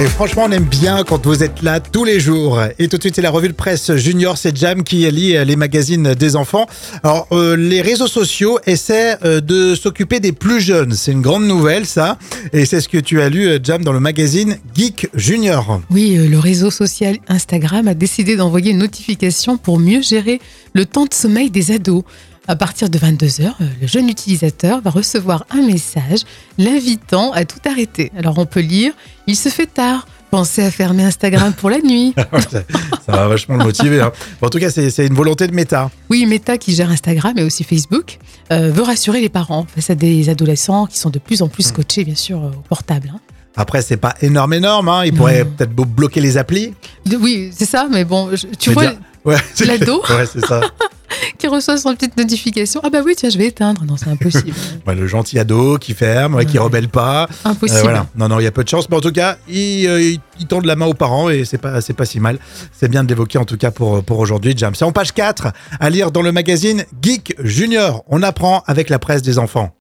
Et franchement, on aime bien quand vous êtes là tous les jours. Et tout de suite, c'est la revue de presse Junior, c'est Jam qui lit les magazines des enfants. Alors, euh, les réseaux sociaux essaient euh, de s'occuper des plus jeunes. C'est une grande nouvelle, ça. Et c'est ce que tu as lu, euh, Jam, dans le magazine Geek Junior. Oui, euh, le réseau social Instagram a décidé d'envoyer une notification pour mieux gérer le temps de sommeil des ados. À partir de 22h, le jeune utilisateur va recevoir un message l'invitant à tout arrêter. Alors on peut lire Il se fait tard. Pensez à fermer Instagram pour la nuit. ça, ça va vachement le motiver. hein. Bon, en tout cas, c'est une volonté de méta. Oui, Meta, qui gère Instagram et aussi Facebook, euh, veut rassurer les parents face à des adolescents qui sont de plus en plus scotchés, bien sûr, euh, au portable. hein. Après, c'est pas énorme, énorme. Hein. Ils pourraient peut-être blo- bloquer les applis. Oui, c'est ça, mais bon, je- tu Mais vois Ouais, l'ado Ouais, c'est ça. qui reçoit son petite notification. Ah bah oui, tiens, je vais éteindre. Non, c'est impossible. Ouais, le gentil ado qui ferme, ouais, qui rebelle pas. impossible. Euh, voilà. Non, non, il y a peu de chance. Mais en tout cas, ils, euh, ils tendent la main aux parents et c'est pas, c'est pas si mal. C'est bien de l'évoquer en tout cas pour, pour aujourd'hui, Jam. C'est en page 4 à lire dans le magazine Geek Junior. On apprend avec la presse des enfants.